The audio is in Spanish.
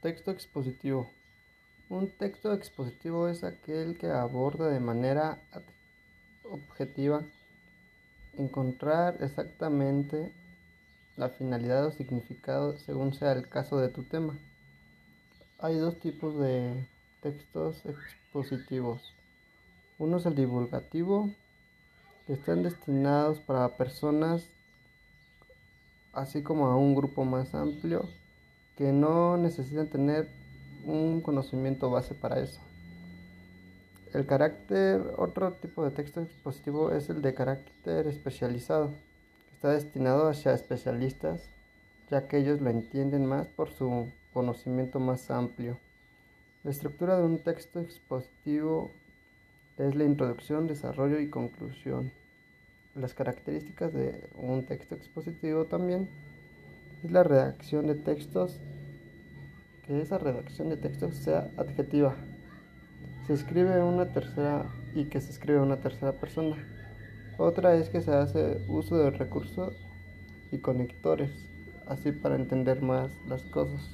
Texto expositivo. Un texto expositivo es aquel que aborda de manera objetiva encontrar exactamente la finalidad o significado según sea el caso de tu tema. Hay dos tipos de textos expositivos. Uno es el divulgativo, que están destinados para personas así como a un grupo más amplio que no necesitan tener un conocimiento base para eso. El carácter, otro tipo de texto expositivo es el de carácter especializado, que está destinado hacia especialistas, ya que ellos lo entienden más por su conocimiento más amplio. La estructura de un texto expositivo es la introducción, desarrollo y conclusión. Las características de un texto expositivo también es la redacción de textos, que esa redacción de textos sea adjetiva. Se escribe una tercera y que se escribe una tercera persona. Otra es que se hace uso de recursos y conectores, así para entender más las cosas.